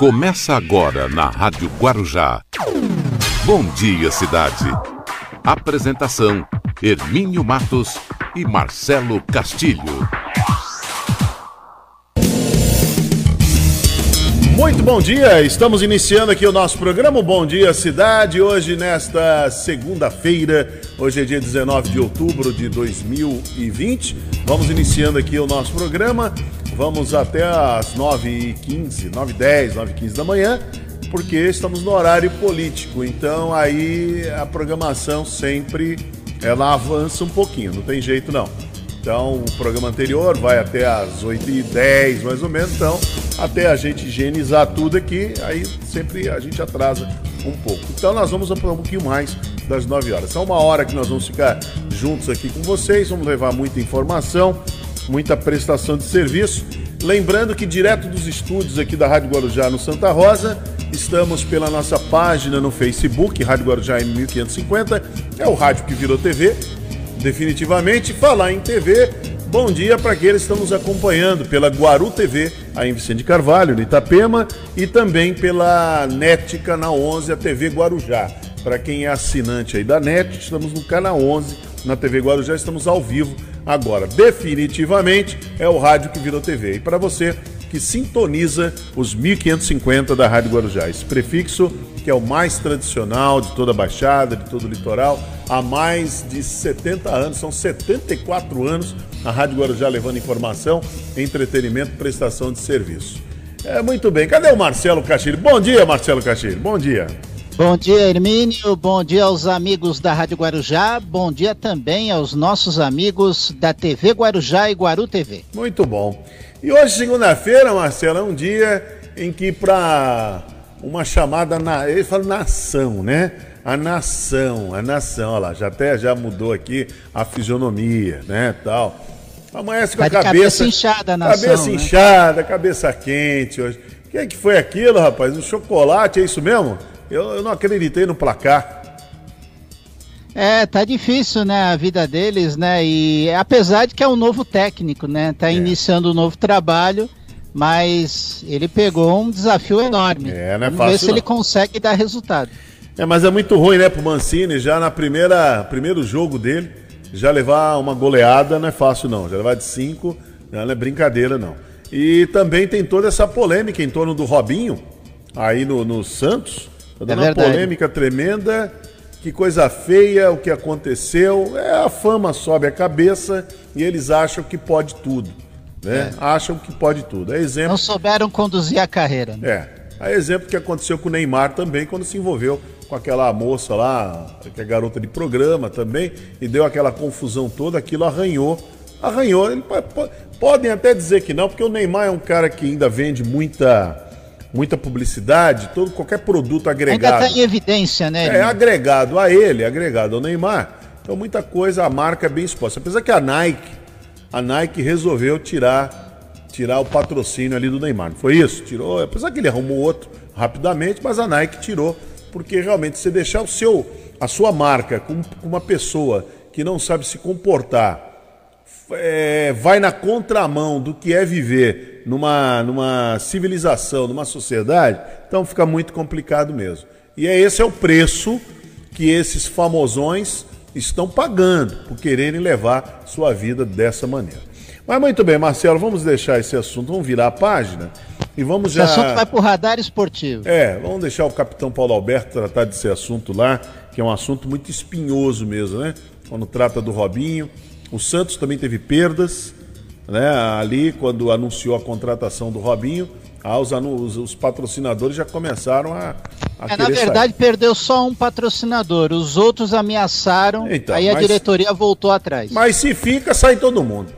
Começa agora na Rádio Guarujá. Bom dia, cidade. Apresentação: Hermínio Matos e Marcelo Castilho. Muito bom dia, estamos iniciando aqui o nosso programa Bom Dia Cidade. Hoje, nesta segunda-feira, hoje é dia 19 de outubro de 2020. Vamos iniciando aqui o nosso programa. Vamos até às 9h15, 9h10, 9h15 da manhã, porque estamos no horário político. Então aí a programação sempre ela avança um pouquinho, não tem jeito não. Então, o programa anterior vai até às 8h10, mais ou menos. Então, até a gente higienizar tudo aqui, aí sempre a gente atrasa um pouco. Então, nós vamos um pouquinho mais das 9 horas. São uma hora que nós vamos ficar juntos aqui com vocês, vamos levar muita informação, muita prestação de serviço. Lembrando que direto dos estúdios aqui da Rádio Guarujá no Santa Rosa, estamos pela nossa página no Facebook, Rádio Guarujá em 1550, é o rádio que virou TV definitivamente. Falar em TV, bom dia para aqueles que estão nos acompanhando pela Guaru TV, aí em Vicente Carvalho, no Itapema, e também pela NET Canal 11, a TV Guarujá. Para quem é assinante aí da NET, estamos no Canal 11, na TV Guarujá, estamos ao vivo agora. Definitivamente é o rádio que virou TV. E para você que sintoniza os 1550 da Rádio Guarujá. Esse prefixo que é o mais tradicional de toda a Baixada, de todo o litoral, há mais de 70 anos, são 74 anos a Rádio Guarujá levando informação, entretenimento, prestação de serviço. É muito bem. Cadê o Marcelo Castilho? Bom dia, Marcelo Castilho. Bom dia. Bom dia, Hermínio. Bom dia aos amigos da Rádio Guarujá. Bom dia também aos nossos amigos da TV Guarujá e Guaru TV. Muito bom. E hoje, segunda-feira, Marcelo, é um dia em que para uma chamada, na, ele fala nação, né? A nação, a nação, olha lá, já até já mudou aqui a fisionomia, né, tal. Amanhece com tá a cabeça, cabeça inchada, a nação, cabeça né? inchada, cabeça quente hoje. O que, é que foi aquilo, rapaz? Um chocolate, é isso mesmo? Eu, eu não acreditei no placar. É, tá difícil, né, a vida deles, né? E apesar de que é um novo técnico, né? Tá é. iniciando um novo trabalho, mas ele pegou um desafio enorme. É, não é Vamos fácil, ver se não. ele consegue dar resultado. É, mas é muito ruim, né, pro Mancini, já na primeira primeiro jogo dele, já levar uma goleada não é fácil não. Já levar de cinco, não é brincadeira não. E também tem toda essa polêmica em torno do Robinho, aí no, no Santos. Tá dando é uma polêmica tremenda que coisa feia o que aconteceu. É, a fama sobe a cabeça e eles acham que pode tudo. Né? É. Acham que pode tudo. É exemplo... Não souberam conduzir a carreira. Né? É. É exemplo que aconteceu com o Neymar também, quando se envolveu com aquela moça lá, que é garota de programa também, e deu aquela confusão toda, aquilo arranhou. Arranhou. Ele, podem até dizer que não, porque o Neymar é um cara que ainda vende muita muita publicidade, todo qualquer produto agregado. Ainda está em evidência, né? É agregado a ele, agregado ao Neymar. Então muita coisa a marca é bem exposta. Apesar que a Nike, a Nike resolveu tirar tirar o patrocínio ali do Neymar. Não foi isso? Tirou, apesar que ele arrumou outro rapidamente, mas a Nike tirou porque realmente você deixar o seu a sua marca com, com uma pessoa que não sabe se comportar é, vai na contramão do que é viver numa, numa civilização, numa sociedade, então fica muito complicado mesmo. E é esse é o preço que esses famosões estão pagando por quererem levar sua vida dessa maneira. Mas muito bem, Marcelo, vamos deixar esse assunto, vamos virar a página e vamos já. Esse assunto vai para o radar esportivo. É, vamos deixar o capitão Paulo Alberto tratar desse assunto lá, que é um assunto muito espinhoso mesmo, né? Quando trata do Robinho. O Santos também teve perdas, né? Ali, quando anunciou a contratação do Robinho, ah, os, os, os patrocinadores já começaram a. a é, na verdade, sair. perdeu só um patrocinador, os outros ameaçaram, então, aí a diretoria voltou atrás. Mas se fica, sai todo mundo.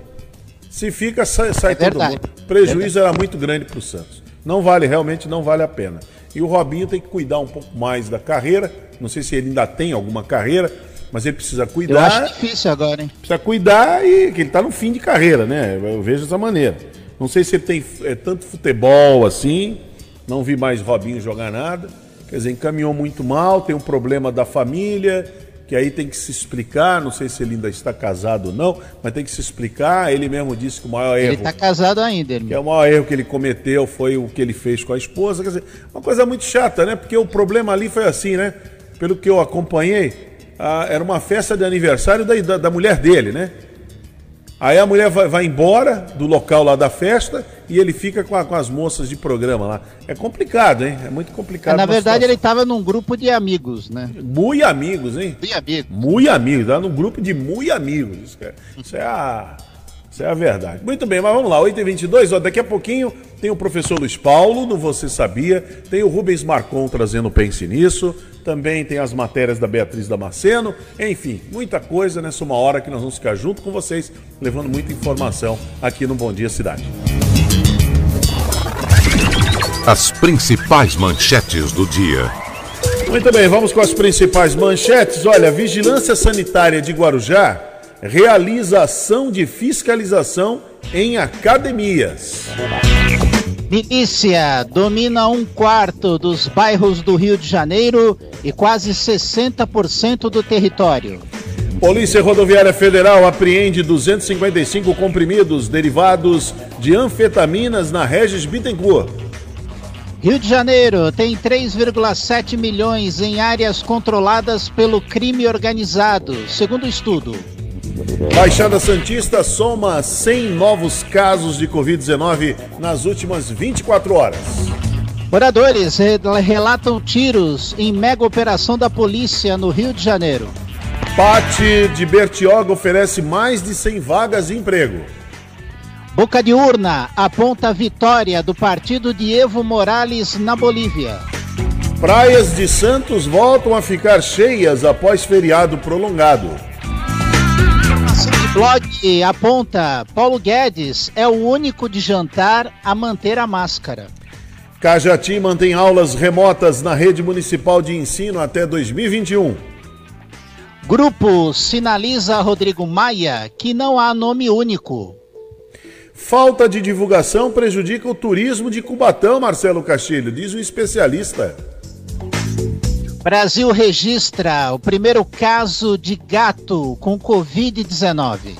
Se fica, sai, sai é todo mundo. O prejuízo era muito grande para o Santos. Não vale, realmente não vale a pena. E o Robinho tem que cuidar um pouco mais da carreira. Não sei se ele ainda tem alguma carreira, mas ele precisa cuidar. Eu acho difícil agora, hein? Precisa cuidar e que ele está no fim de carreira, né? Eu vejo dessa maneira. Não sei se ele tem é, tanto futebol assim. Não vi mais Robinho jogar nada. Quer dizer, encaminhou muito mal, tem um problema da família, que aí tem que se explicar, não sei se ele ainda está casado ou não, mas tem que se explicar. Ele mesmo disse que o maior erro. Ele está casado ainda, irmão. Que é o maior erro que ele cometeu foi o que ele fez com a esposa. Quer dizer, uma coisa muito chata, né? Porque o problema ali foi assim, né? Pelo que eu acompanhei, a, era uma festa de aniversário da, da, da mulher dele, né? Aí a mulher vai, vai, embora do local lá da festa e ele fica com, a, com, as moças de programa lá. É complicado, hein? É muito complicado. na verdade, situação. ele estava num grupo de amigos, né? Muito amigos, hein? Muito amigos. Muito amigos, tá num grupo de muito amigos. Isso é, isso é a. Isso é a verdade. Muito bem, mas vamos lá, 8h22, ó, daqui a pouquinho tem o professor Luiz Paulo, no Você Sabia, tem o Rubens Marcon trazendo Pense Nisso, também tem as matérias da Beatriz Damasceno, enfim, muita coisa nessa uma hora que nós vamos ficar junto com vocês, levando muita informação aqui no Bom Dia Cidade. As principais manchetes do dia. Muito bem, vamos com as principais manchetes. Olha, a Vigilância Sanitária de Guarujá realiza ação de fiscalização em academias. Milícia domina um quarto dos bairros do Rio de Janeiro e quase 60% do território. Polícia Rodoviária Federal apreende 255 comprimidos derivados de anfetaminas na Regis Bittencourt. Rio de Janeiro tem 3,7 milhões em áreas controladas pelo crime organizado, segundo o estudo. Baixada Santista soma 100 novos casos de Covid-19 nas últimas 24 horas. Moradores relatam tiros em mega operação da polícia no Rio de Janeiro. Pate de Bertioga oferece mais de 100 vagas de emprego. Boca de Urna aponta a vitória do partido de Evo Morales na Bolívia. Praias de Santos voltam a ficar cheias após feriado prolongado. Blog aponta: Paulo Guedes é o único de jantar a manter a máscara. Cajati mantém aulas remotas na rede municipal de ensino até 2021. Grupo sinaliza Rodrigo Maia que não há nome único. Falta de divulgação prejudica o turismo de Cubatão, Marcelo Castilho, diz o especialista. Brasil registra o primeiro caso de gato com Covid-19.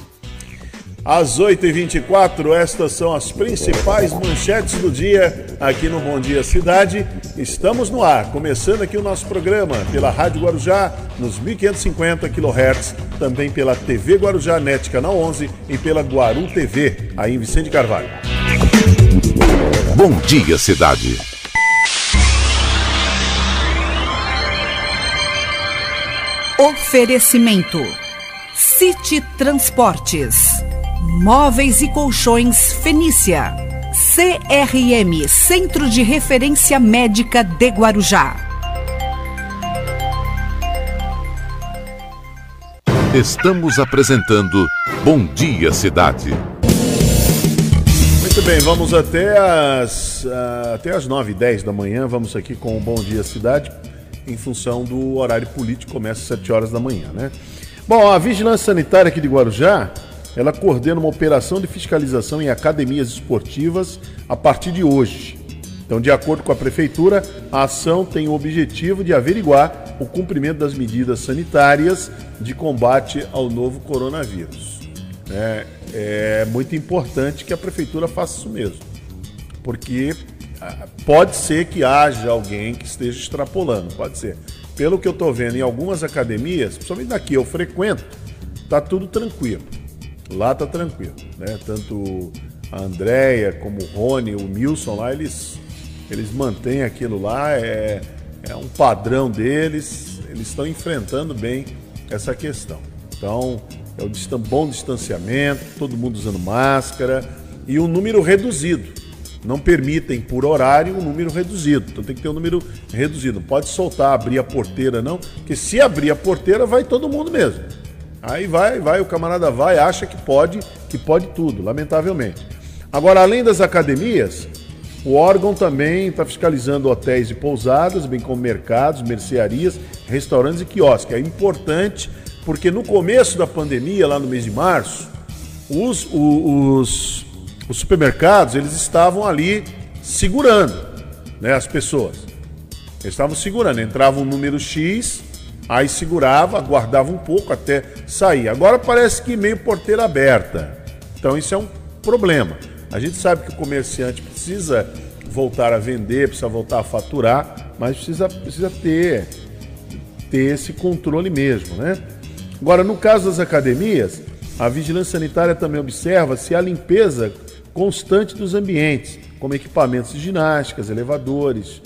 Às 8h24, estas são as principais manchetes do dia aqui no Bom Dia Cidade. Estamos no ar, começando aqui o nosso programa pela Rádio Guarujá, nos 1550 kHz, também pela TV Guarujá Net Canal 11 e pela Guaru TV, aí em Vicente Carvalho. Bom Dia Cidade. Oferecimento: City Transportes, Móveis e Colchões Fenícia, CRM Centro de Referência Médica de Guarujá. Estamos apresentando Bom Dia Cidade. Muito bem, vamos até as, uh, até as 9 e 10 da manhã. Vamos aqui com o Bom Dia Cidade em função do horário político, começa às 7 horas da manhã, né? Bom, a Vigilância Sanitária aqui de Guarujá, ela coordena uma operação de fiscalização em academias esportivas a partir de hoje. Então, de acordo com a Prefeitura, a ação tem o objetivo de averiguar o cumprimento das medidas sanitárias de combate ao novo coronavírus. É, é muito importante que a Prefeitura faça isso mesmo, porque pode ser que haja alguém que esteja extrapolando, pode ser. Pelo que eu estou vendo em algumas academias, principalmente daqui eu frequento, tá tudo tranquilo. Lá tá tranquilo, né? Tanto a Andréia como o Rony, o Milson lá, eles, eles mantêm aquilo lá, é, é um padrão deles, eles estão enfrentando bem essa questão. Então, é o bom distanciamento, todo mundo usando máscara e um número reduzido não permitem por horário um número reduzido. Então tem que ter um número reduzido. Não pode soltar, abrir a porteira, não, porque se abrir a porteira, vai todo mundo mesmo. Aí vai, vai, o camarada vai, acha que pode, que pode tudo, lamentavelmente. Agora, além das academias, o órgão também está fiscalizando hotéis e pousadas, bem como mercados, mercearias, restaurantes e quiosques. É importante porque no começo da pandemia, lá no mês de março, os, os, os supermercados eles estavam ali segurando né, as pessoas. Eles estavam segurando, entrava um número X, Aí segurava, aguardava um pouco até sair. Agora parece que meio porteira aberta. Então isso é um problema. A gente sabe que o comerciante precisa voltar a vender, precisa voltar a faturar, mas precisa, precisa ter, ter esse controle mesmo, né? Agora, no caso das academias, a vigilância sanitária também observa se há limpeza constante dos ambientes, como equipamentos de ginásticas, elevadores,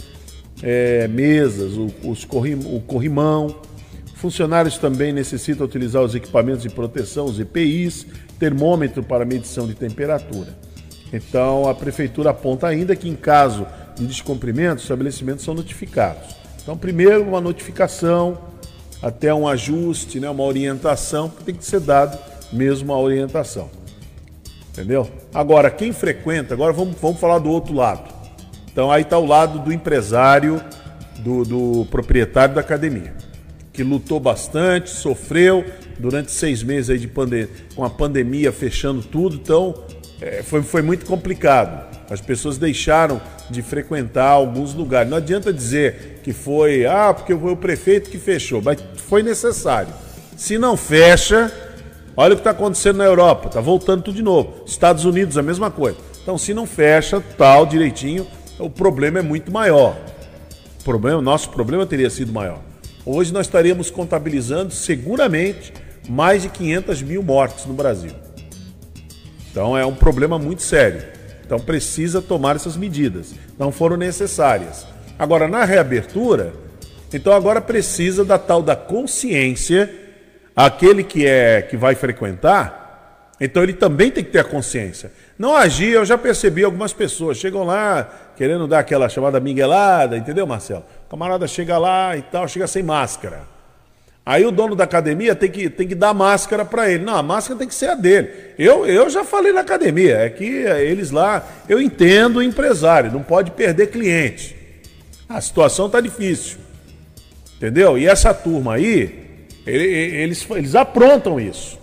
é, mesas, o, os corrim, o corrimão. Funcionários também necessitam utilizar os equipamentos de proteção, os EPIs, termômetro para medição de temperatura. Então, a prefeitura aponta ainda que, em caso de descumprimento, os estabelecimentos são notificados. Então, primeiro, uma notificação, até um ajuste, né, uma orientação, que tem que ser dado mesmo a orientação. Entendeu? Agora, quem frequenta, agora vamos, vamos falar do outro lado. Então, aí está o lado do empresário, do, do proprietário da academia, que lutou bastante, sofreu durante seis meses aí de pandemia, com a pandemia fechando tudo, então é, foi, foi muito complicado. As pessoas deixaram de frequentar alguns lugares. Não adianta dizer que foi, ah, porque foi o prefeito que fechou, mas foi necessário. Se não fecha, olha o que está acontecendo na Europa, está voltando tudo de novo. Estados Unidos, a mesma coisa. Então, se não fecha tal direitinho, o problema é muito maior. O problema, nosso problema teria sido maior. Hoje nós estaríamos contabilizando seguramente mais de 500 mil mortes no Brasil. Então é um problema muito sério. Então precisa tomar essas medidas. Não foram necessárias. Agora, na reabertura, então agora precisa da tal da consciência, aquele que é que vai frequentar, então ele também tem que ter a consciência. Não agir, eu já percebi algumas pessoas chegam lá querendo dar aquela chamada miguelada, entendeu, Marcelo? O camarada chega lá e tal, chega sem máscara. Aí o dono da academia tem que, tem que dar máscara para ele. Não, a máscara tem que ser a dele. Eu, eu já falei na academia, é que eles lá, eu entendo o empresário, não pode perder cliente. A situação tá difícil. Entendeu? E essa turma aí, eles, eles aprontam isso.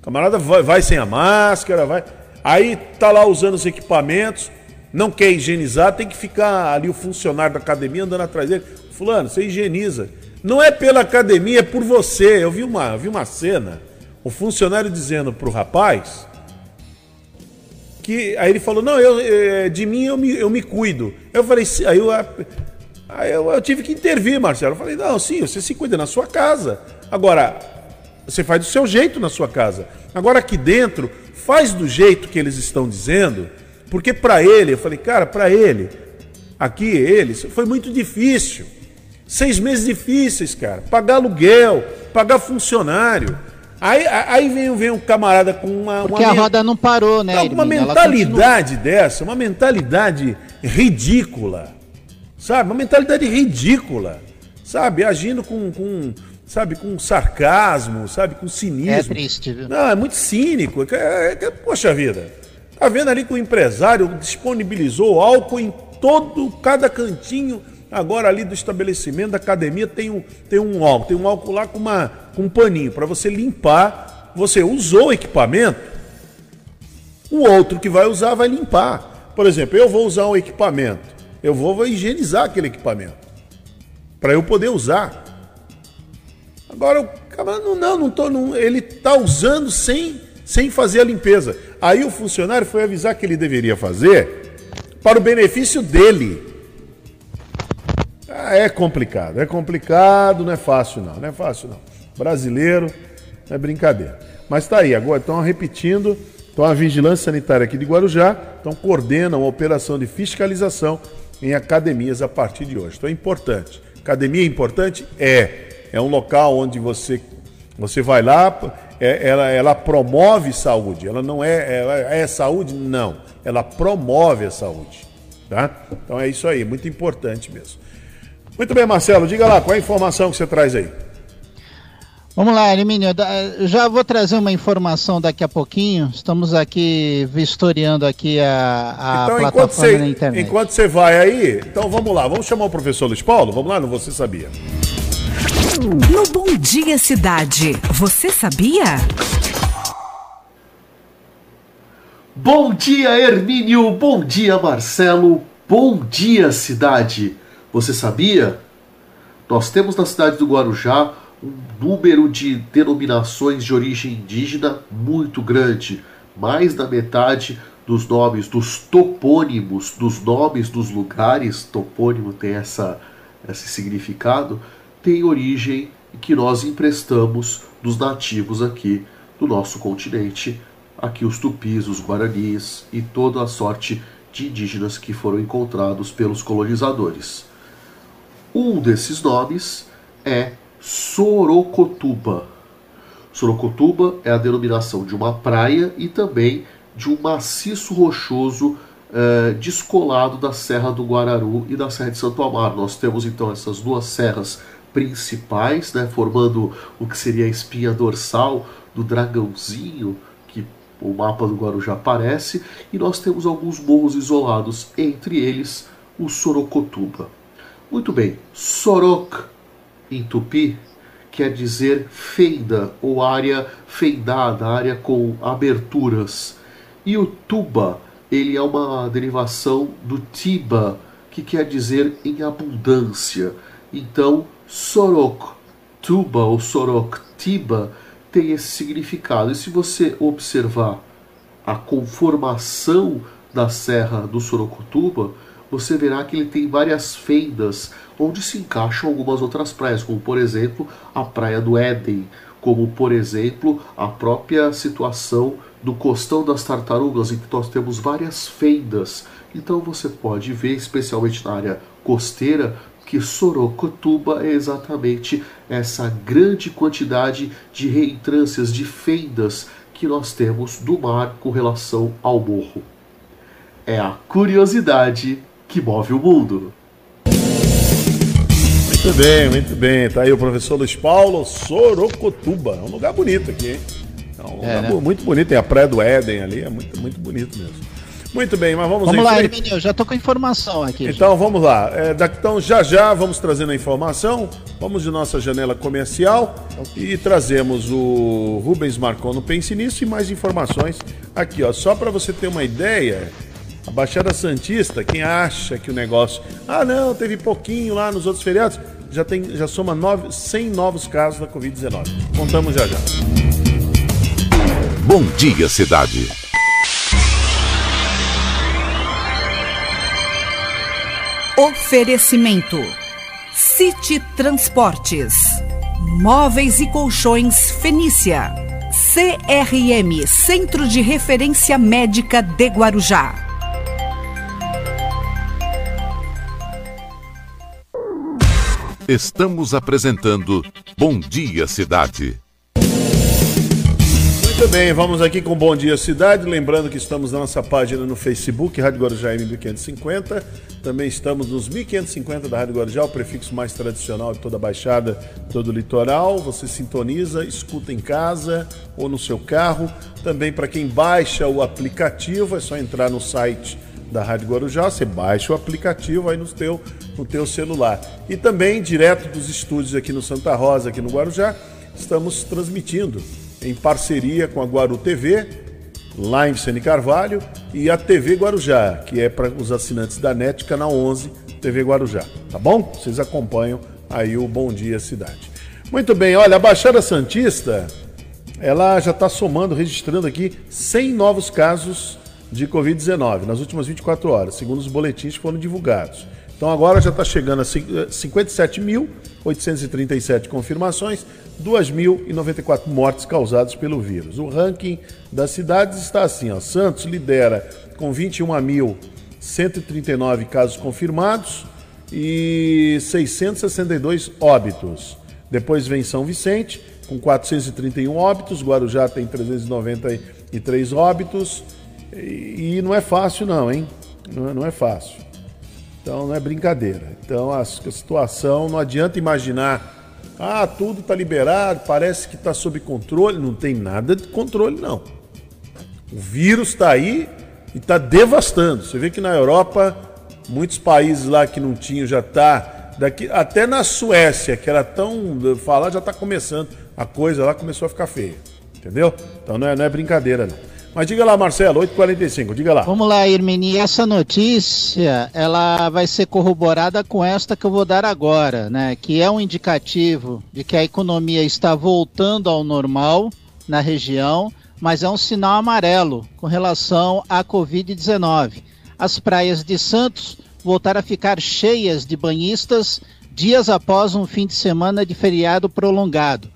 O camarada vai, vai sem a máscara, vai. Aí tá lá usando os equipamentos, não quer higienizar, tem que ficar ali o funcionário da academia andando atrás dele. Fulano, você higieniza. Não é pela academia, é por você. Eu vi uma, vi uma cena, o funcionário dizendo para o rapaz que aí ele falou: Não, eu, é, de mim eu me, eu me cuido. Eu falei: Aí eu, aí eu, eu tive que intervir, Marcelo. Eu falei: Não, sim, você se cuida na sua casa. Agora, você faz do seu jeito na sua casa. Agora aqui dentro, faz do jeito que eles estão dizendo, porque para ele, eu falei: Cara, para ele, aqui, eles, foi muito difícil. Seis meses difíceis, cara. Pagar aluguel, pagar funcionário. Aí, aí vem, vem um camarada com uma. Porque uma, a roda não parou, né? Não, uma mentalidade dessa, uma mentalidade ridícula. Sabe? Uma mentalidade ridícula. Sabe? Agindo com, com sabe, com sarcasmo, sabe, com cinismo. É triste, viu? Não, é muito cínico. É, é, poxa vida. Tá vendo ali que o empresário disponibilizou álcool em todo, cada cantinho Agora ali do estabelecimento, da academia, tem um, tem um álcool, tem um álcool lá com, uma, com um paninho para você limpar. Você usou o equipamento, o outro que vai usar vai limpar. Por exemplo, eu vou usar um equipamento, eu vou, vou higienizar aquele equipamento para eu poder usar. Agora o cara não, não, tô, não, ele está usando sem, sem fazer a limpeza. Aí o funcionário foi avisar que ele deveria fazer para o benefício dele. Ah, é complicado, é complicado, não é fácil não, não é fácil não. Brasileiro não é brincadeira. Mas está aí, agora estão repetindo, então a Vigilância Sanitária aqui de Guarujá, então coordenam a operação de fiscalização em academias a partir de hoje. Então é importante. Academia é importante? É. É um local onde você, você vai lá, é, ela, ela promove saúde. Ela não é, é saúde? Não. Ela promove a saúde. Tá? Então é isso aí, muito importante mesmo. Muito bem, Marcelo, diga lá, qual é a informação que você traz aí? Vamos lá, Elimínio, já vou trazer uma informação daqui a pouquinho. Estamos aqui vistoriando aqui a, a então, plataforma você, na internet. Enquanto você vai aí, então vamos lá, vamos chamar o professor Luiz Paulo? Vamos lá, não você sabia. No Bom Dia Cidade, você sabia? Bom dia, Hermínio, bom dia, Marcelo, bom dia, cidade. Você sabia? Nós temos na cidade do Guarujá um número de denominações de origem indígena muito grande. Mais da metade dos nomes, dos topônimos, dos nomes dos lugares, topônimo tem essa, esse significado, tem origem que nós emprestamos dos nativos aqui do nosso continente, aqui os tupis, os guaranis e toda a sorte de indígenas que foram encontrados pelos colonizadores. Um desses nomes é Sorocotuba. Sorocotuba é a denominação de uma praia e também de um maciço rochoso eh, descolado da Serra do Guararu e da Serra de Santo Amaro. Nós temos então essas duas serras principais, né, formando o que seria a espinha dorsal do dragãozinho, que o mapa do Guarujá aparece, e nós temos alguns morros isolados, entre eles o Sorocotuba. Muito bem, Sorok em tupi quer dizer feida ou área feidada, área com aberturas. E o tuba, ele é uma derivação do tiba, que quer dizer em abundância. Então, sorok tuba ou sorok tiba tem esse significado. E se você observar a conformação da serra do Sorocotuba, você verá que ele tem várias fendas onde se encaixam algumas outras praias, como por exemplo a Praia do Éden, como por exemplo a própria situação do Costão das Tartarugas, em que nós temos várias fendas. Então você pode ver, especialmente na área costeira, que Sorocotuba é exatamente essa grande quantidade de reentrâncias, de fendas que nós temos do mar com relação ao morro. É a curiosidade que move o mundo. Muito bem, muito bem. Tá aí o professor Luiz Paulo Sorocotuba. É um lugar bonito aqui, hein? É um é, lugar né? muito bonito. Tem a Praia do Éden ali, é muito, muito bonito mesmo. Muito bem, mas vamos Vamos lá, Hermínio, eu já tô com informação aqui. Então já. vamos lá. É, então já já vamos trazendo a informação. Vamos de nossa janela comercial e trazemos o Rubens Marcon no Pense Nisso e mais informações aqui, ó. Só para você ter uma ideia, a Baixada Santista, quem acha que o negócio. Ah, não, teve pouquinho lá nos outros feriados. Já, tem, já soma nove, 100 novos casos da Covid-19. Contamos já já. Bom dia, cidade. Oferecimento: City Transportes, Móveis e Colchões Fenícia, CRM Centro de Referência Médica de Guarujá. Estamos apresentando Bom Dia Cidade. Muito bem, vamos aqui com Bom Dia Cidade. Lembrando que estamos na nossa página no Facebook, Rádio Guarujá M1550. Também estamos nos 1550 da Rádio Guarujá, o prefixo mais tradicional de toda a Baixada, todo o litoral. Você sintoniza, escuta em casa ou no seu carro. Também para quem baixa o aplicativo, é só entrar no site da Rádio Guarujá, você baixa o aplicativo aí no teu, no teu celular. E também, direto dos estúdios aqui no Santa Rosa, aqui no Guarujá, estamos transmitindo em parceria com a Guaru TV, lá em Vicente Carvalho, e a TV Guarujá, que é para os assinantes da NET, canal 11, TV Guarujá. Tá bom? Vocês acompanham aí o Bom Dia Cidade. Muito bem, olha, a Baixada Santista, ela já está somando, registrando aqui 100 novos casos de Covid-19 nas últimas 24 horas, segundo os boletins que foram divulgados. Então agora já está chegando a 57.837 eh, confirmações, 2.094 mortes causadas pelo vírus. O ranking das cidades está assim: ó, Santos lidera com 21.139 casos confirmados e 662 óbitos. Depois vem São Vicente, com 431 óbitos, Guarujá tem 393 óbitos. E, não é fácil, não, hein? Não, não é fácil. Então não é brincadeira. Então a, situação não adianta imaginar. Ah, tudo está liberado, parece que está sob controle. Não tem nada de controle, não. O vírus está aí e está devastando. Você vê que na Europa, muitos países lá que não tinham já está. Daqui, até na Suécia, que era tão. Falar já está começando. A coisa lá começou a ficar feia. Entendeu? Então não é, não é brincadeira, não. Mas diga lá, Marcelo, 8h45, diga lá. Vamos lá, Irmini. Essa notícia, ela vai ser corroborada com esta que eu vou dar agora, né? Que é um indicativo de que a economia está voltando ao normal na região, mas é um sinal amarelo com relação à Covid-19. As praias de Santos voltaram a ficar cheias de banhistas dias após um fim de semana de feriado prolongado.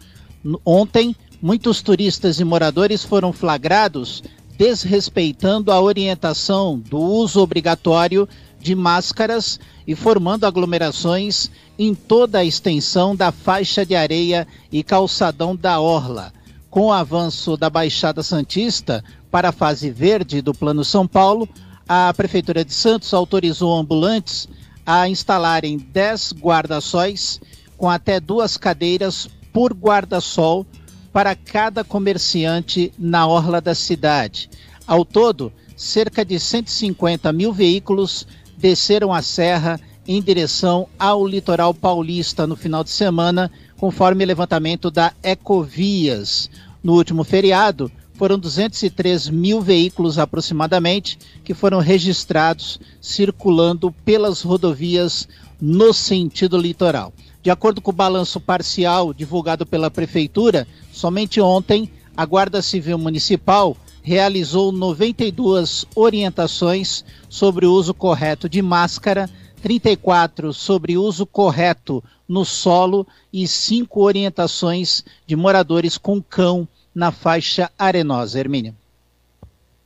Ontem, muitos turistas e moradores foram flagrados desrespeitando a orientação do uso obrigatório de máscaras e formando aglomerações em toda a extensão da faixa de areia e calçadão da Orla. Com o avanço da Baixada Santista para a fase verde do Plano São Paulo, a Prefeitura de Santos autorizou ambulantes a instalarem 10 guarda-sóis com até duas cadeiras por guarda-sol para cada comerciante na orla da cidade. Ao todo, cerca de 150 mil veículos desceram a serra em direção ao litoral paulista no final de semana, conforme levantamento da Ecovias. No último feriado, foram 203 mil veículos aproximadamente que foram registrados circulando pelas rodovias no sentido litoral. De acordo com o balanço parcial divulgado pela Prefeitura, somente ontem a Guarda Civil Municipal realizou 92 orientações sobre o uso correto de máscara, 34 sobre uso correto no solo e cinco orientações de moradores com cão na faixa arenosa. Hermínio.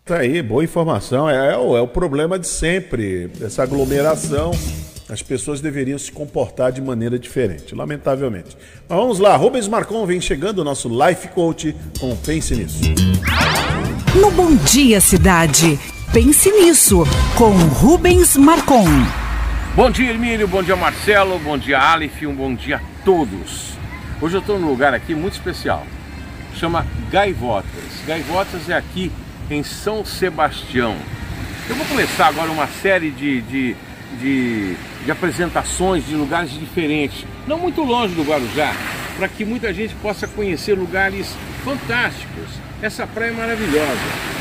Tá aí, boa informação. É, é, o, é o problema de sempre, essa aglomeração as pessoas deveriam se comportar de maneira diferente, lamentavelmente. Mas vamos lá, Rubens Marcon vem chegando, o nosso Life Coach com Pense Nisso. No Bom Dia Cidade, Pense Nisso, com Rubens Marcon. Bom dia, Hermínio, bom dia, Marcelo, bom dia, Aleph, um bom dia a todos. Hoje eu estou num lugar aqui muito especial, chama Gaivotas. Gaivotas é aqui em São Sebastião. Eu vou começar agora uma série de, de, de de apresentações de lugares diferentes, não muito longe do Guarujá, para que muita gente possa conhecer lugares fantásticos. Essa praia é maravilhosa.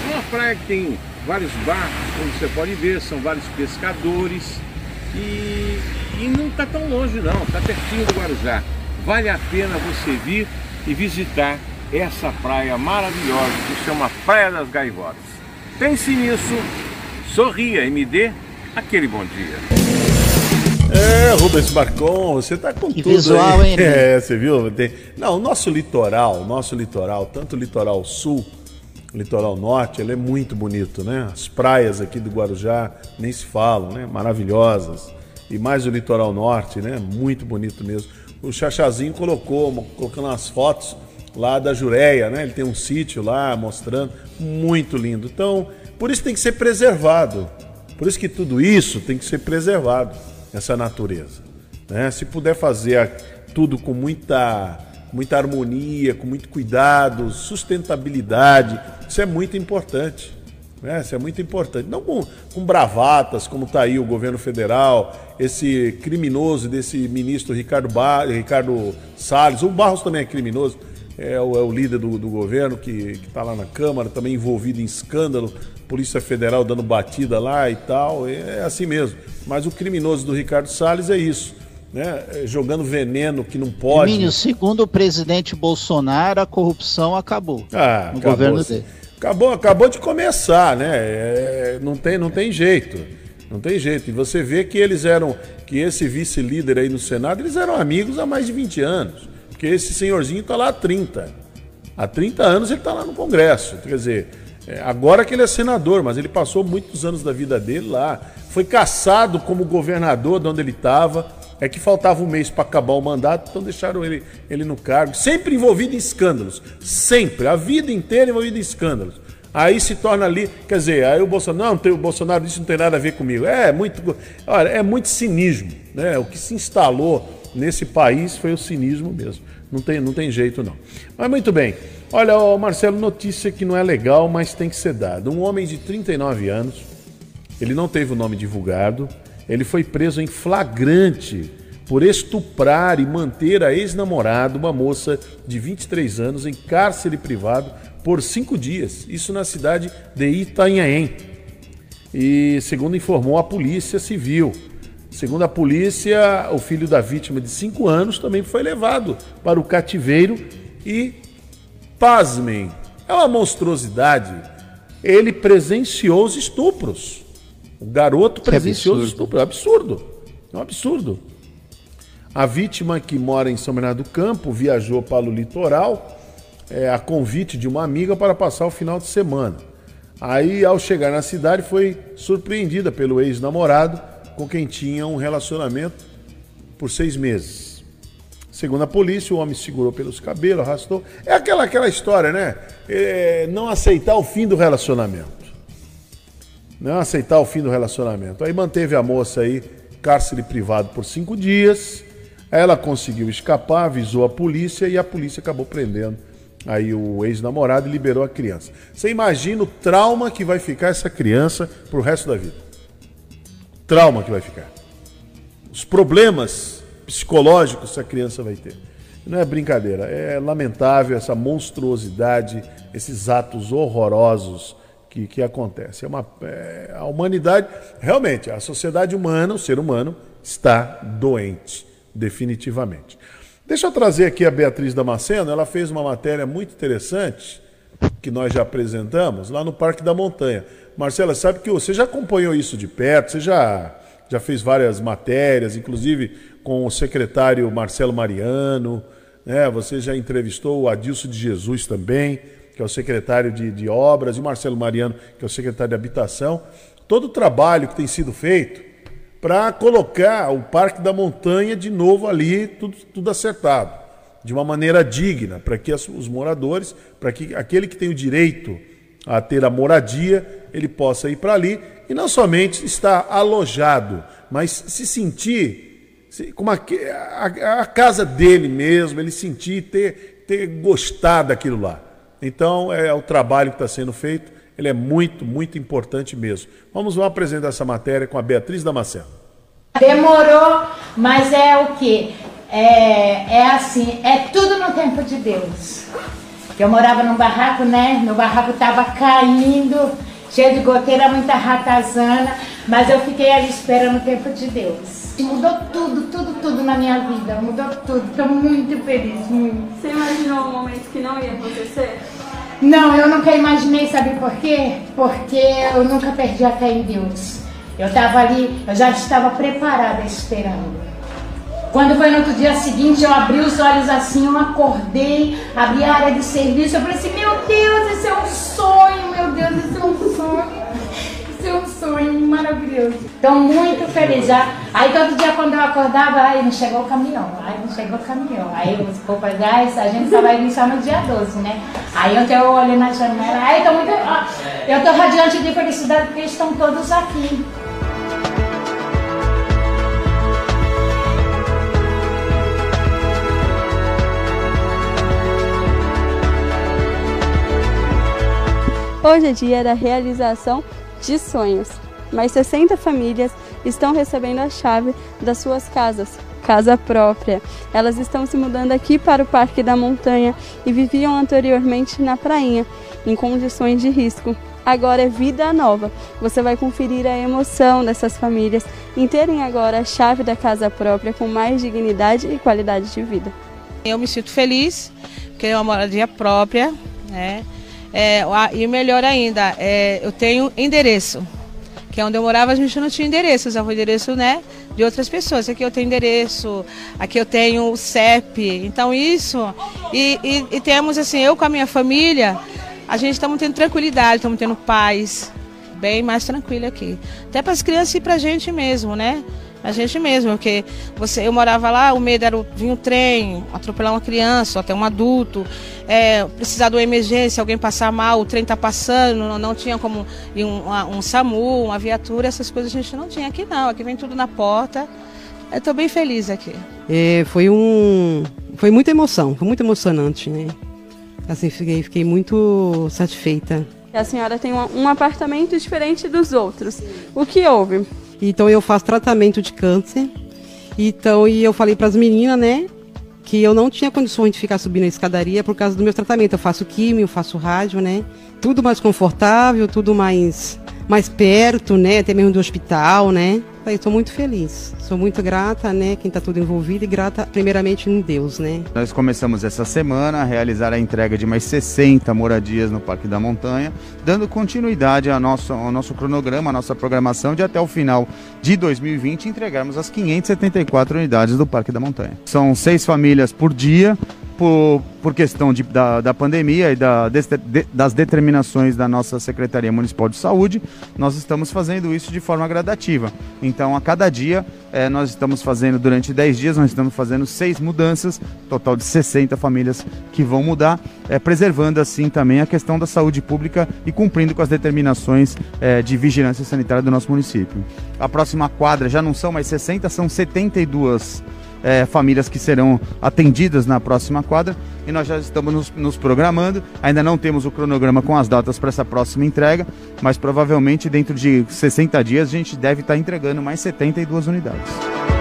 É uma praia que tem vários barcos, como você pode ver, são vários pescadores e, e não está tão longe não, está pertinho do Guarujá. Vale a pena você vir e visitar essa praia maravilhosa que se chama Praia das Gaivotas. Pense nisso, sorria e me dê aquele bom dia. É, Rubens Marcon, você tá com que tudo visual, aí. Hein, é, você viu? Tem... Não, o nosso litoral, nosso litoral, tanto o litoral sul, o litoral norte, ele é muito bonito, né? As praias aqui do Guarujá nem se falam, né? Maravilhosas. E mais o litoral norte, né? Muito bonito mesmo. O Chachazinho colocou, colocando as fotos lá da Jureia, né? Ele tem um sítio lá mostrando, muito lindo. Então, por isso tem que ser preservado. Por isso que tudo isso tem que ser preservado essa natureza. Né? Se puder fazer tudo com muita, muita harmonia, com muito cuidado, sustentabilidade, isso é muito importante. Né? Isso é muito importante. Não com, com bravatas, como está aí o governo federal, esse criminoso desse ministro Ricardo, Bar, Ricardo Salles, o Barros também é criminoso, é o, é o líder do, do governo que está lá na Câmara, também envolvido em escândalo, Polícia Federal dando batida lá e tal, é assim mesmo. Mas o criminoso do Ricardo Salles é isso. Né? É, jogando veneno que não pode. Minho, segundo o presidente Bolsonaro, a corrupção acabou ah, no acabou, governo dele. Acabou, acabou de começar, né? É, não, tem, não tem jeito. Não tem jeito. E você vê que eles eram, que esse vice-líder aí no Senado, eles eram amigos há mais de 20 anos. Porque esse senhorzinho está lá há 30. Há 30 anos ele está lá no Congresso. Quer dizer, é, agora que ele é senador, mas ele passou muitos anos da vida dele lá. Foi caçado como governador de onde ele estava. É que faltava um mês para acabar o mandato, então deixaram ele, ele no cargo. Sempre envolvido em escândalos. Sempre. A vida inteira envolvido em escândalos. Aí se torna ali, quer dizer, aí o Bolsonaro, não, o Bolsonaro disse não tem nada a ver comigo. É muito, olha, é muito cinismo, né? O que se instalou nesse país foi o cinismo mesmo. Não tem, não tem jeito não. Mas muito bem. Olha, Marcelo, notícia que não é legal, mas tem que ser dada. Um homem de 39 anos, ele não teve o nome divulgado, ele foi preso em flagrante por estuprar e manter a ex-namorada, uma moça de 23 anos, em cárcere privado por cinco dias. Isso na cidade de Itanhaém. E segundo informou a Polícia Civil. Segundo a polícia, o filho da vítima de cinco anos também foi levado para o cativeiro e, pasmem, é uma monstruosidade. Ele presenciou os estupros. O garoto presenciou os absurdo. estupros. É um absurdo. É um absurdo. A vítima, que mora em São Bernardo do Campo, viajou para o litoral é, a convite de uma amiga para passar o final de semana. Aí, ao chegar na cidade, foi surpreendida pelo ex-namorado com quem tinha um relacionamento por seis meses. Segundo a polícia, o homem segurou pelos cabelos, arrastou. É aquela, aquela história, né? É, não aceitar o fim do relacionamento. Não aceitar o fim do relacionamento. Aí manteve a moça aí, cárcere privado por cinco dias. Ela conseguiu escapar, avisou a polícia e a polícia acabou prendendo aí o ex-namorado e liberou a criança. Você imagina o trauma que vai ficar essa criança pro resto da vida. Trauma que vai ficar. Os problemas psicológicos que essa criança vai ter. Não é brincadeira, é lamentável essa monstruosidade, esses atos horrorosos que, que acontecem. É uma, é, a humanidade, realmente, a sociedade humana, o ser humano, está doente, definitivamente. Deixa eu trazer aqui a Beatriz Damasceno, ela fez uma matéria muito interessante, que nós já apresentamos, lá no Parque da Montanha. Marcela, sabe que você já acompanhou isso de perto, você já, já fez várias matérias, inclusive com o secretário Marcelo Mariano, né? você já entrevistou o Adilson de Jesus também, que é o secretário de, de Obras, e o Marcelo Mariano, que é o secretário de Habitação. Todo o trabalho que tem sido feito para colocar o Parque da Montanha de novo ali, tudo, tudo acertado, de uma maneira digna, para que os moradores, para que aquele que tem o direito a ter a moradia, ele possa ir para ali e não somente estar alojado, mas se sentir se- como a, a- a casa dele mesmo, ele sentir, ter, ter gostado daquilo lá. Então, é o trabalho que está sendo feito, ele é muito, muito importante mesmo. Vamos, vamos apresentar essa matéria com a Beatriz Damasceno. Demorou, mas é o que? É, é assim, é tudo no tempo de Deus. Eu morava num barraco, né? Meu barraco tava caindo, cheio de goteira, muita ratazana, mas eu fiquei ali esperando o tempo de Deus. Mudou tudo, tudo, tudo na minha vida, mudou tudo. Tô muito feliz, muito. Você imaginou um momento que não ia acontecer? Não, eu nunca imaginei, sabe por quê? Porque eu nunca perdi a fé em Deus. Eu estava ali, eu já estava preparada esperando. Quando foi no outro dia seguinte, eu abri os olhos assim, eu acordei, abri a área de serviço, eu falei assim, meu Deus, isso é um sonho, meu Deus, isso é um sonho. Isso é um sonho maravilhoso. Então, muito feliz já. Aí todo dia quando eu acordava, ai, não chegou o caminhão, ai, não chegou o caminhão. Aí os ai, a gente só vai só no dia 12, né? Aí ontem eu olhei na janela, ai, tô muito. ó, Eu tô radiante de felicidade porque estão todos aqui. Hoje é dia da realização de sonhos. Mais 60 famílias estão recebendo a chave das suas casas, casa própria. Elas estão se mudando aqui para o Parque da Montanha e viviam anteriormente na prainha, em condições de risco. Agora é vida nova. Você vai conferir a emoção dessas famílias em terem agora a chave da casa própria com mais dignidade e qualidade de vida. Eu me sinto feliz, porque é uma moradia própria, né? É, e melhor ainda, é, eu tenho endereço, que é onde eu morava a gente não tinha endereço, usava o endereço né, de outras pessoas. Aqui eu tenho endereço, aqui eu tenho o CEP, então isso. E, e- e temos assim, eu com a minha família, a gente estamos tendo tranquilidade, estamos tendo paz, bem mais tranquilo aqui. Até para as crianças e para a gente mesmo, né? A gente mesmo, porque você, eu morava lá, o medo era vir um trem, atropelar uma criança, ou até um adulto, é, precisar de uma emergência, alguém passar mal, o trem está passando, não, não tinha como ir um, uma- um SAMU, uma viatura, essas coisas a gente não tinha. Aqui não, aqui vem tudo na porta. Eu estou bem feliz aqui. É, foi um, foi muita emoção, foi muito emocionante, né? Assim, fiquei, fiquei muito satisfeita. A senhora tem um apartamento diferente dos outros. O que houve? Então eu faço tratamento de câncer. Então e eu falei para as meninas, né? que eu não tinha condições de ficar subindo a escadaria por causa do meu tratamento. Eu faço químio, faço rádio, né? Tudo mais confortável, tudo mais mais perto, né? Até mesmo do hospital, né? Estou muito feliz. Sou muito grata, né? Quem está tudo envolvido e grata primeiramente em Deus, né? Nós começamos essa semana a realizar a entrega de mais 60 moradias no Parque da Montanha, dando continuidade ao nosso, ao nosso cronograma, à nossa programação de até o final de 2020 entregarmos as 574 unidades do Parque da Montanha. São seis famílias por dia, por, por questão de, da, da pandemia e da, de, das determinações da nossa Secretaria Municipal de Saúde, nós estamos fazendo isso de forma gradativa. Então, a cada dia, é, nós estamos fazendo, durante 10 dias, nós estamos fazendo seis mudanças, total de 60 famílias que vão mudar, é, preservando assim também a questão da saúde pública e cumprindo com as determinações é, de vigilância sanitária do nosso município. A próxima quadra já não são mais 60, são 72 é, famílias que serão atendidas na próxima quadra e nós já estamos nos, nos programando. Ainda não temos o cronograma com as datas para essa próxima entrega, mas provavelmente dentro de 60 dias a gente deve estar entregando mais 72 unidades.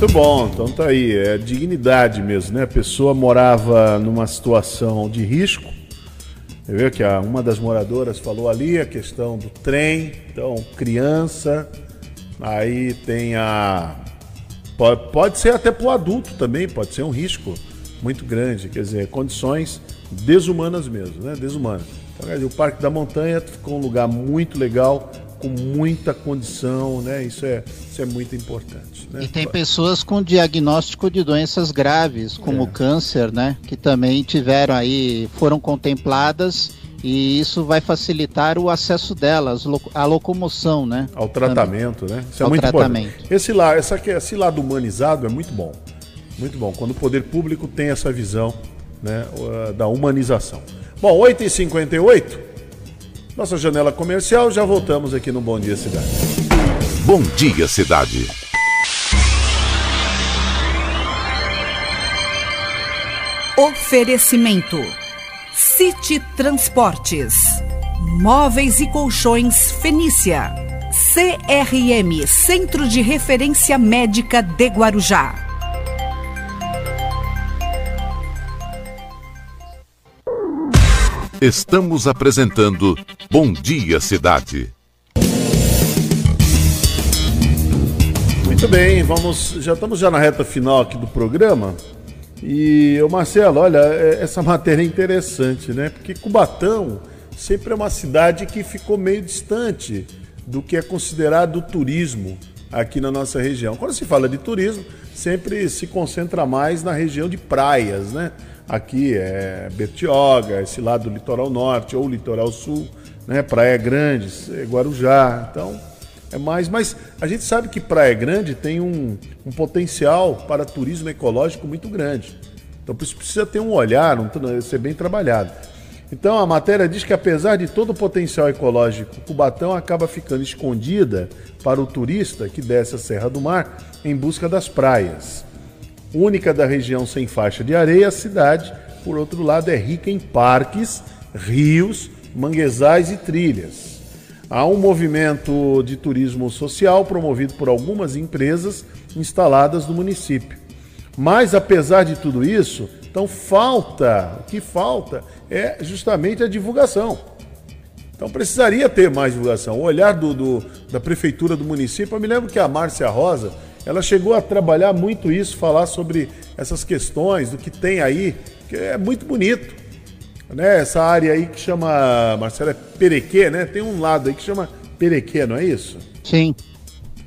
Muito bom, então tá aí, é dignidade mesmo, né? A pessoa morava numa situação de risco. Você viu que a, uma das moradoras falou ali a questão do trem, então criança, aí tem a. Pode, ser até para o adulto também, pode ser um risco muito grande, quer dizer, condições desumanas mesmo, né? Desumanas. Então, o Parque da Montanha ficou um lugar muito legal, com muita condição, né? Isso é, isso é muito importante. Né? E tem pessoas com diagnóstico de doenças graves, como é. câncer, né? Que também tiveram aí, foram contempladas e isso vai facilitar o acesso delas, a locomoção, né? Ao tratamento, também. né? Isso é Ao muito tratamento. importante. Esse, lá, essa, esse lado humanizado é muito bom. Muito bom. Quando o poder público tem essa visão né, da humanização. Bom, 8h58. Nossa janela comercial, já voltamos aqui no Bom Dia Cidade. Bom Dia Cidade. Oferecimento: City Transportes, Móveis e Colchões Fenícia, CRM Centro de Referência Médica de Guarujá. Estamos apresentando Bom Dia Cidade. Muito bem, vamos, já estamos já na reta final aqui do programa. E o Marcelo, olha, é, essa matéria é interessante, né? Porque Cubatão sempre é uma cidade que ficou meio distante do que é considerado turismo aqui na nossa região. Quando se fala de turismo, sempre se concentra mais na região de praias, né? Aqui é Bertioga, esse lado do litoral norte ou litoral sul, né? Praia Grande, Guarujá. Então, é mais. Mas a gente sabe que Praia Grande tem um, um potencial para turismo ecológico muito grande. Então, isso precisa ter um olhar, um, ser bem trabalhado. Então, a matéria diz que, apesar de todo o potencial ecológico, Cubatão acaba ficando escondida para o turista que desce a Serra do Mar em busca das praias única da região sem faixa de areia, a cidade, por outro lado, é rica em parques, rios, manguezais e trilhas. Há um movimento de turismo social promovido por algumas empresas instaladas no município. Mas, apesar de tudo isso, então falta, o que falta é justamente a divulgação. Então precisaria ter mais divulgação. O olhar do, do, da prefeitura do município, eu me lembro que a Márcia Rosa, ela chegou a trabalhar muito isso, falar sobre essas questões, do que tem aí, que é muito bonito. Né? Essa área aí que chama, Marcelo, é Perequê, né? Tem um lado aí que chama Perequê, não é isso? Sim.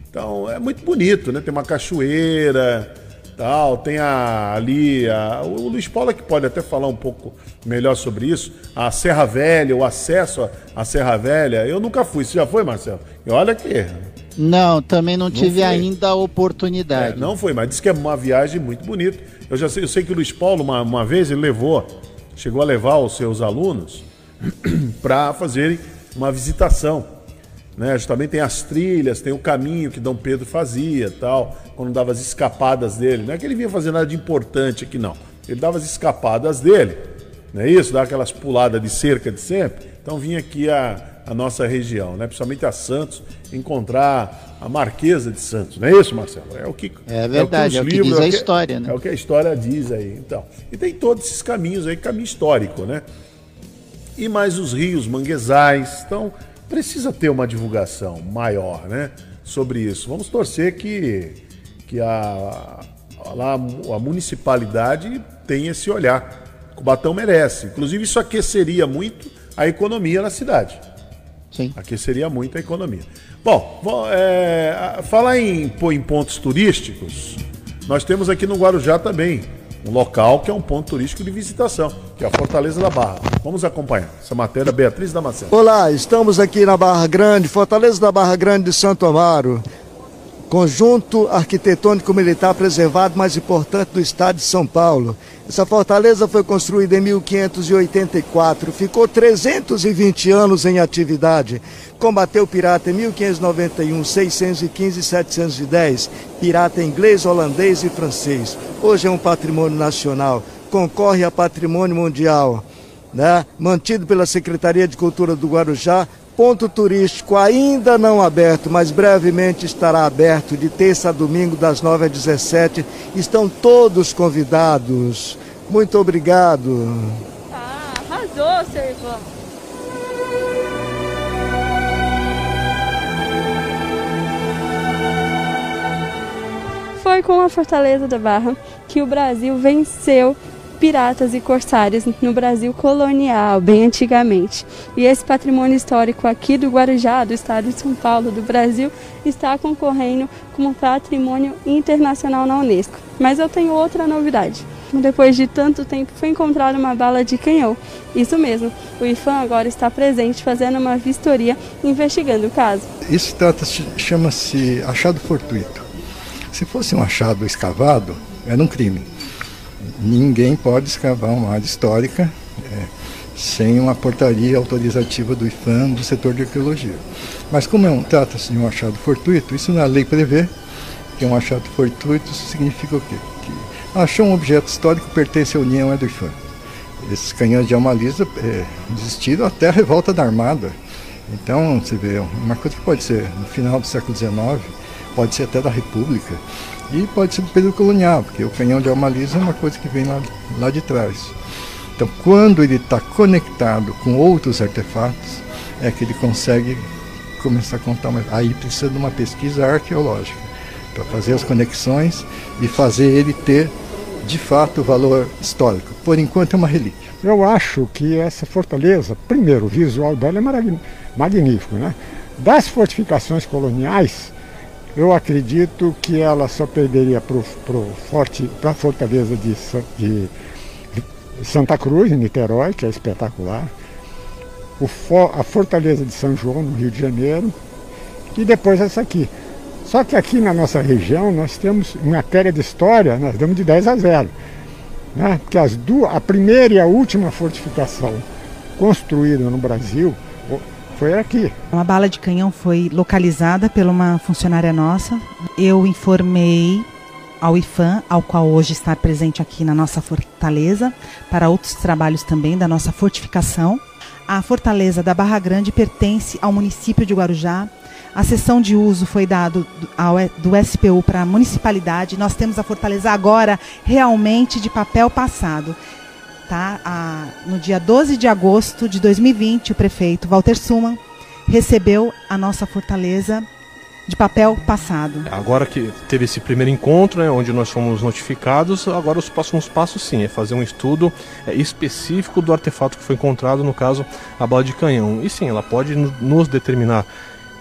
Então é muito bonito, né? Tem uma cachoeira, tal, tem a, ali a, o Luiz Paulo é que pode até falar um pouco melhor sobre isso. A Serra Velha, o acesso à Serra Velha. Eu nunca fui. Você já foi, Marcelo? E olha que Não, também não, não tive foi. ainda a oportunidade. É, não foi, mas disse que é uma viagem muito bonita. Eu já sei, eu sei que o Luiz Paulo, uma, uma vez, ele levou, chegou a levar os seus alunos para fazerem uma visitação. Né? Justamente tem as trilhas, tem o caminho que Dom Pedro fazia tal, quando dava as escapadas dele. Não é que ele vinha fazer nada de importante aqui, não. Ele dava as escapadas dele, não é isso? Dava aquelas puladas de cerca de sempre. Então vinha aqui a, a nossa região, né? principalmente a Santos, encontrar a Marquesa de Santos, não é isso, Marcelo? É o que é verdade, é o que, é o que diz a história, né? É o que a história diz aí, então. E tem todos esses caminhos aí, caminho histórico, né? E mais os rios, manguezais, então precisa ter uma divulgação maior, né, sobre isso. Vamos torcer que que a a, a municipalidade tenha esse olhar. Cubatão merece. Inclusive isso aqueceria muito a economia na cidade. Sim. Aqueceria muito a economia. Bom, é, falar em, em pontos turísticos, nós temos aqui no Guarujá também um local que é um ponto turístico de visitação, que é a Fortaleza da Barra. Vamos acompanhar essa matéria, Beatriz Damasceno. Olá, estamos aqui na Barra Grande, Fortaleza da Barra Grande de Santo Amaro. Conjunto arquitetônico militar preservado mais importante do estado de São Paulo. Essa fortaleza foi construída em 1584, ficou 320 anos em atividade. Combateu pirata em 1591, 615 e 710. Pirata inglês, holandês e francês. Hoje é um patrimônio nacional, concorre a patrimônio mundial. Né? Mantido pela Secretaria de Cultura do Guarujá, Ponto turístico ainda não aberto, mas brevemente estará aberto de terça a domingo, das 9 às 17. Estão todos convidados. Muito obrigado. Ah, arrasou, seu Ivan. Foi com a Fortaleza da Barra que o Brasil venceu piratas e corsários no Brasil colonial, bem antigamente. E esse patrimônio histórico aqui do Guarujá, do estado de São Paulo, do Brasil, está concorrendo como patrimônio internacional na Unesco. Mas eu tenho outra novidade. Depois de tanto tempo, foi encontrada uma bala de canhão. Isso mesmo, o IFAM agora está presente fazendo uma vistoria investigando o caso. Isso chama-se achado fortuito. Se fosse um achado escavado, era um crime ninguém pode escavar uma área histórica é, sem uma portaria autorizativa do IFAM do setor de arqueologia. Mas como é um, trata-se de um achado fortuito, isso na lei prevê que um achado fortuito significa o quê? Que achou um objeto histórico pertence à União é do IFAM. Esses canhões de Almalisa é, existiram até a revolta da Armada. Então, você vê, uma coisa que pode ser no final do século XIX, pode ser até da República, e pode ser do período colonial, porque o canhão de Almalisa é uma coisa que vem lá, lá de trás. Então, quando ele está conectado com outros artefatos, é que ele consegue começar a contar. Uma... Aí precisa de uma pesquisa arqueológica para fazer as conexões e fazer ele ter, de fato, valor histórico. Por enquanto, é uma relíquia. Eu acho que essa fortaleza, primeiro, o visual dela é magnífico, né? Das fortificações coloniais, eu acredito que ela só perderia para a Fortaleza de, de, Santa Cruz, em Niterói, que é espetacular, o, a Fortaleza de São João, no Rio de Janeiro, e depois essa aqui. Só que aqui na nossa região nós temos, em matéria de história, nós damos de 10 a 0. Né? Porque as duas, a primeira e a última fortificação construída no Brasil foi aqui. Uma bala de canhão foi localizada por uma funcionária nossa. Eu informei ao IFAM, ao qual hoje está presente aqui na nossa fortaleza, para outros trabalhos também da nossa fortificação. A fortaleza da Barra Grande pertence ao município de Guarujá. A sessão de uso foi dado ao, do SPU para a municipalidade. Nós temos a fortaleza agora realmente de papel passado tá? A, no dia 12 de agosto de 2020, o prefeito Walter Suman recebeu a nossa fortaleza de papel passado. Agora que teve esse primeiro encontro, né, onde nós fomos notificados, agora os próximos passos sim, é fazer um estudo é, específico do artefato que foi encontrado, no caso, a bala de canhão. E sim, ela pode nos determinar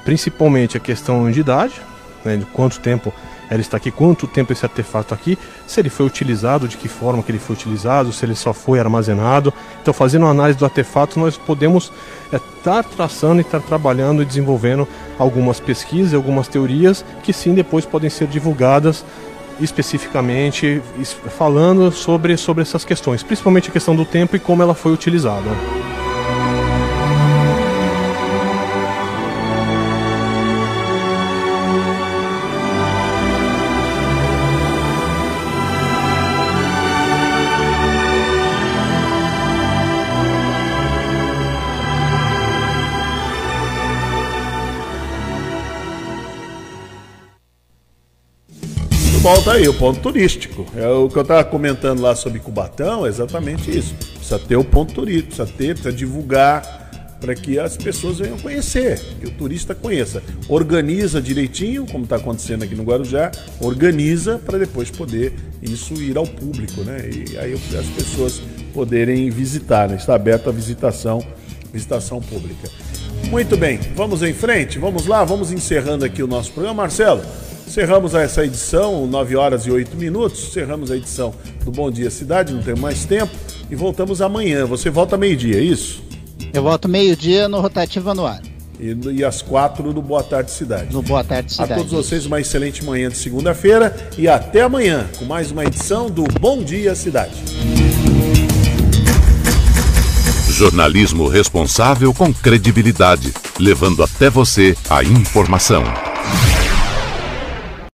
principalmente a questão de idade, né, de quanto tempo ela está aqui, quanto tempo esse artefato aqui, se ele foi utilizado, de que forma que ele foi utilizado, se ele só foi armazenado. Então, fazendo uma análise do artefato, nós podemos estar traçando e estar trabalhando e desenvolvendo algumas pesquisas, algumas teorias que sim depois podem ser divulgadas especificamente falando sobre, sobre essas questões, principalmente a questão do tempo e como ela foi utilizada. Tá aí, o ponto turístico. É o que eu estava comentando lá sobre Cubatão, é exatamente isso. Precisa ter o ponto turístico, precisa ter, precisa divulgar para que as pessoas venham conhecer, que o turista conheça. Organiza direitinho, como está acontecendo aqui no Guarujá, organiza para depois poder isso ir ao público, né? E aí as pessoas poderem visitar, né? Está aberta a visitação, visitação pública. Muito bem, vamos em frente, vamos lá, vamos encerrando aqui o nosso programa. Marcelo, Cerramos essa edição, 9 horas e 8 minutos. Cerramos a edição do Bom Dia Cidade, não temos mais tempo. E voltamos amanhã. Você volta meio-dia, é isso? Eu volto meio-dia no Rotativa no Ar. E, e às quatro no Boa Tarde Cidade. No Boa Tarde Cidade. A todos vocês, uma excelente manhã de segunda-feira e até amanhã com mais uma edição do Bom Dia Cidade. Jornalismo responsável com credibilidade, levando até você a informação.